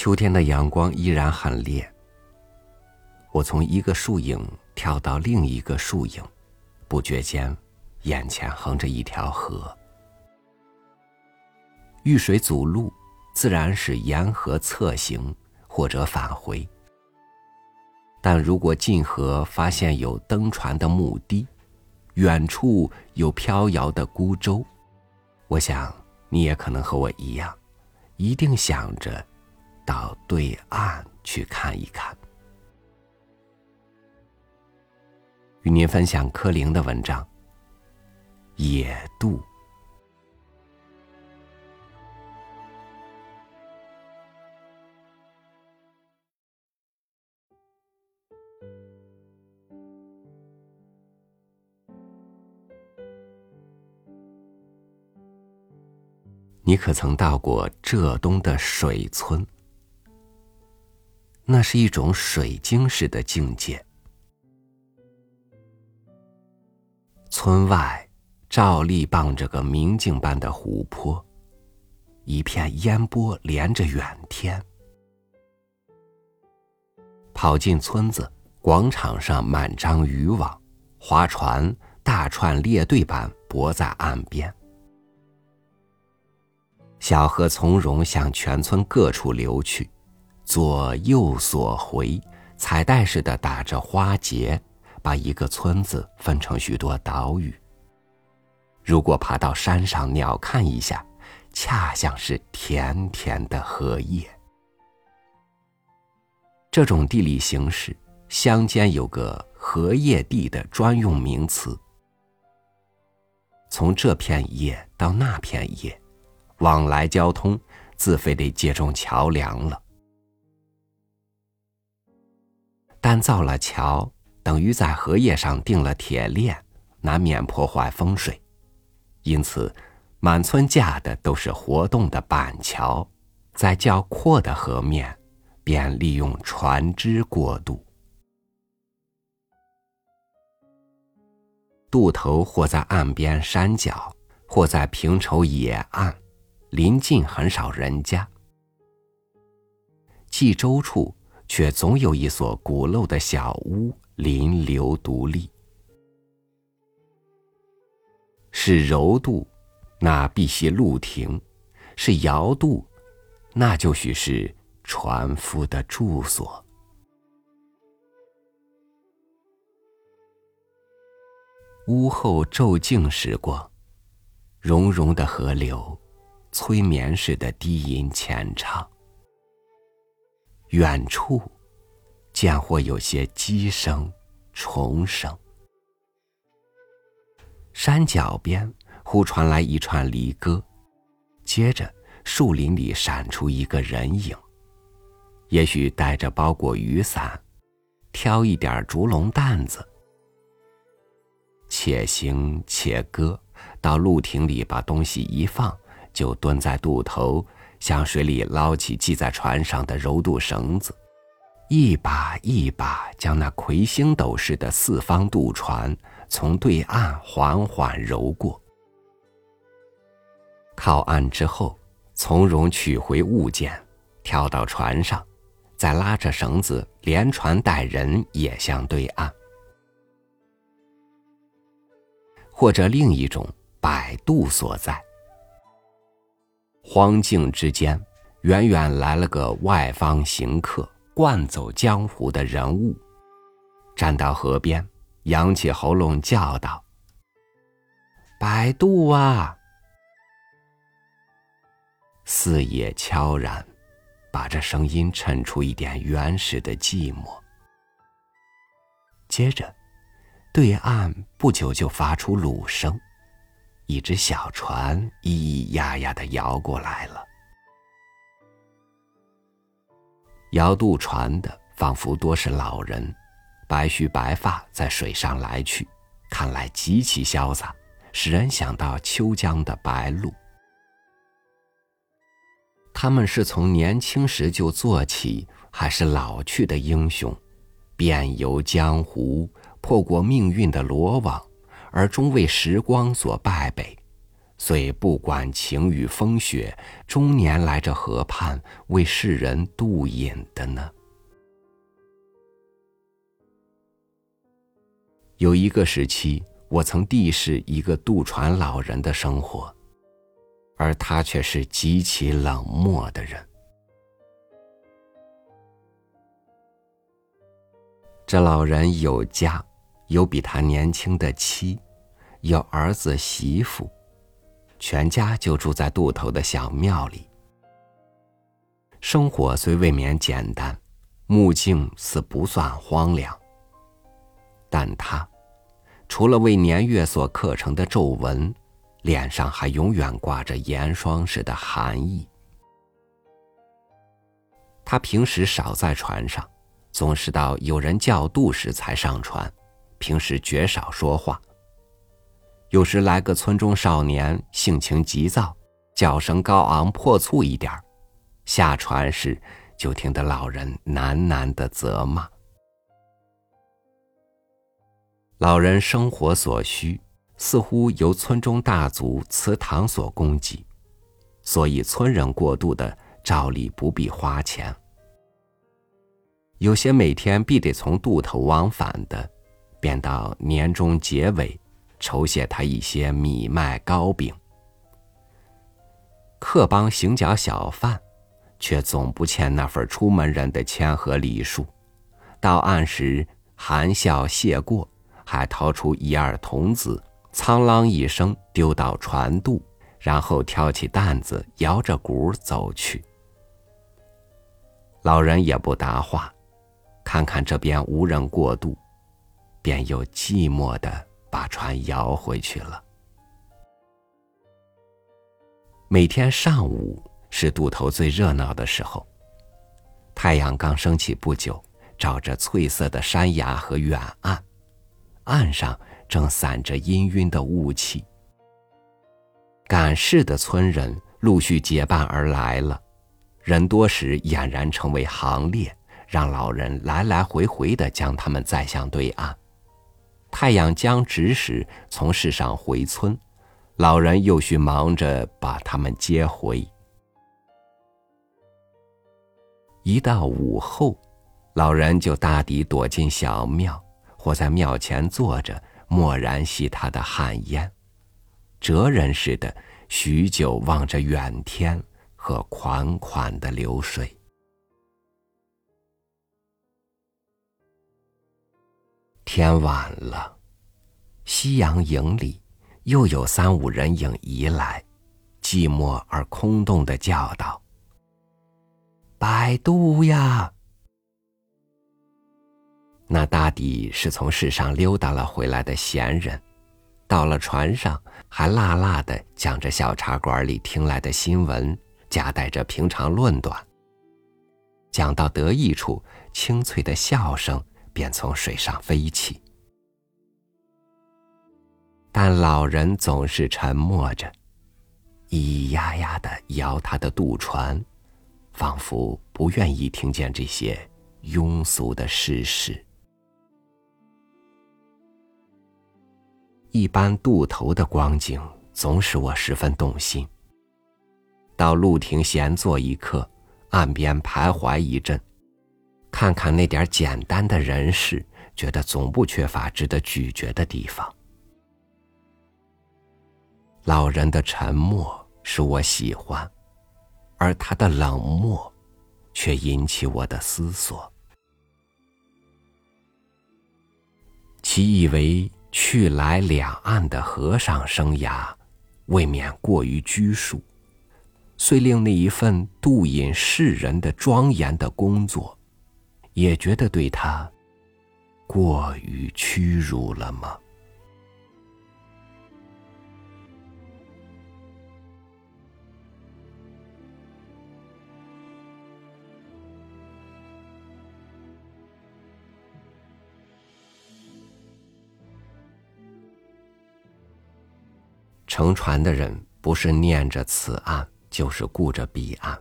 秋天的阳光依然很烈。我从一个树影跳到另一个树影，不觉间，眼前横着一条河。遇水阻路，自然是沿河侧行或者返回。但如果近河发现有登船的木堤，远处有飘摇的孤舟，我想你也可能和我一样，一定想着。到对岸去看一看。与您分享柯林的文章《野渡》。你可曾到过浙东的水村？那是一种水晶似的境界。村外照例傍着个明镜般的湖泊，一片烟波连着远天。跑进村子，广场上满张渔网，划船大串列队般泊在岸边。小河从容向全村各处流去。左右所回，彩带似的打着花结，把一个村子分成许多岛屿。如果爬到山上鸟瞰一下，恰像是甜甜的荷叶。这种地理形式，乡间有个荷叶地的专用名词。从这片叶到那片叶，往来交通自非得借重桥梁了。但造了桥，等于在荷叶上钉了铁链，难免破坏风水，因此，满村架的都是活动的板桥，在较阔的河面，便利用船只过渡。渡头或在岸边山脚，或在平畴野岸，临近很少人家。冀州处。却总有一所古陋的小屋临流独立。是柔渡，那必系露亭；是摇渡，那就许是船夫的住所。屋后骤静时光，融融的河流，催眠似的低吟浅唱。远处，见或有些鸡声、虫声。山脚边忽传来一串离歌，接着树林里闪出一个人影，也许带着包裹雨伞，挑一点竹笼担子，且行且歌，到路亭里把东西一放，就蹲在渡头。向水里捞起系在船上的柔渡绳子，一把一把将那魁星斗式的四方渡船从对岸缓缓揉过。靠岸之后，从容取回物件，跳到船上，再拉着绳子连船带人也向对岸。或者另一种摆渡所在。荒境之间，远远来了个外方行客，惯走江湖的人物，站到河边，扬起喉咙叫道：“摆渡啊！”四野悄然，把这声音衬出一点原始的寂寞。接着，对岸不久就发出橹声。一只小船咿咿呀呀的摇过来了，摇渡船的仿佛多是老人，白须白发在水上来去，看来极其潇洒，使人想到秋江的白鹭。他们是从年轻时就做起，还是老去的英雄，遍游江湖，破过命运的罗网？而终为时光所败北，遂不管晴雨风雪，终年来这河畔为世人渡饮的呢？有一个时期，我曾地视一个渡船老人的生活，而他却是极其冷漠的人。这老人有家，有比他年轻的妻，有儿子媳妇，全家就住在渡头的小庙里。生活虽未免简单，目境似不算荒凉，但他除了为年月所刻成的皱纹，脸上还永远挂着严霜似的寒意。他平时少在船上。总是到有人叫渡时才上船，平时绝少说话。有时来个村中少年，性情急躁，叫声高昂破促一点下船时就听得老人喃喃的责骂。老人生活所需，似乎由村中大族祠堂所供给，所以村人过渡的照例不必花钱。有些每天必得从渡头往返的，便到年终结尾，酬谢他一些米麦糕饼。客帮行脚小贩，却总不欠那份出门人的谦和礼数。到岸时含笑谢过，还掏出一二铜子，苍啷一声丢到船渡，然后挑起担子，摇着鼓走去。老人也不答话。看看这边无人过渡，便又寂寞的把船摇回去了。每天上午是渡头最热闹的时候，太阳刚升起不久，照着翠色的山崖和远岸，岸上正散着氤氲的雾气。赶事的村人陆续结伴而来了，人多时俨然成为行列。让老人来来回回的将他们载向对岸。太阳将直时，从市上回村，老人又需忙着把他们接回。一到午后，老人就大抵躲进小庙，或在庙前坐着，默然吸他的旱烟，哲人似的，许久望着远天和款款的流水。天晚了，夕阳影里，又有三五人影移来，寂寞而空洞的叫道：“摆渡呀！”那大抵是从世上溜达了回来的闲人，到了船上，还辣辣的讲着小茶馆里听来的新闻，夹带着平常论断。讲到得意处，清脆的笑声。便从水上飞起，但老人总是沉默着，咿咿呀呀的摇他的渡船，仿佛不愿意听见这些庸俗的事实。一般渡头的光景总使我十分动心。到陆亭闲坐一刻，岸边徘徊一阵。看看那点简单的人事，觉得总不缺乏值得咀嚼的地方。老人的沉默使我喜欢，而他的冷漠，却引起我的思索。其以为去来两岸的和尚生涯，未免过于拘束，遂令那一份度隐世人的庄严的工作。也觉得对他过于屈辱了吗？乘船的人不是念着此岸，就是顾着彼岸，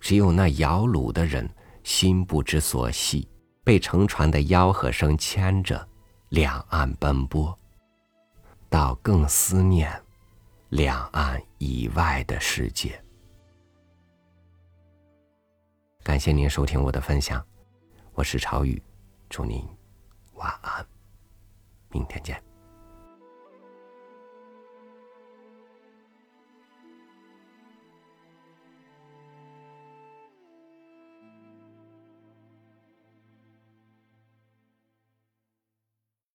只有那摇橹的人。心不知所系，被乘船的吆喝声牵着，两岸奔波。倒更思念两岸以外的世界。感谢您收听我的分享，我是朝雨，祝您晚安，明天见。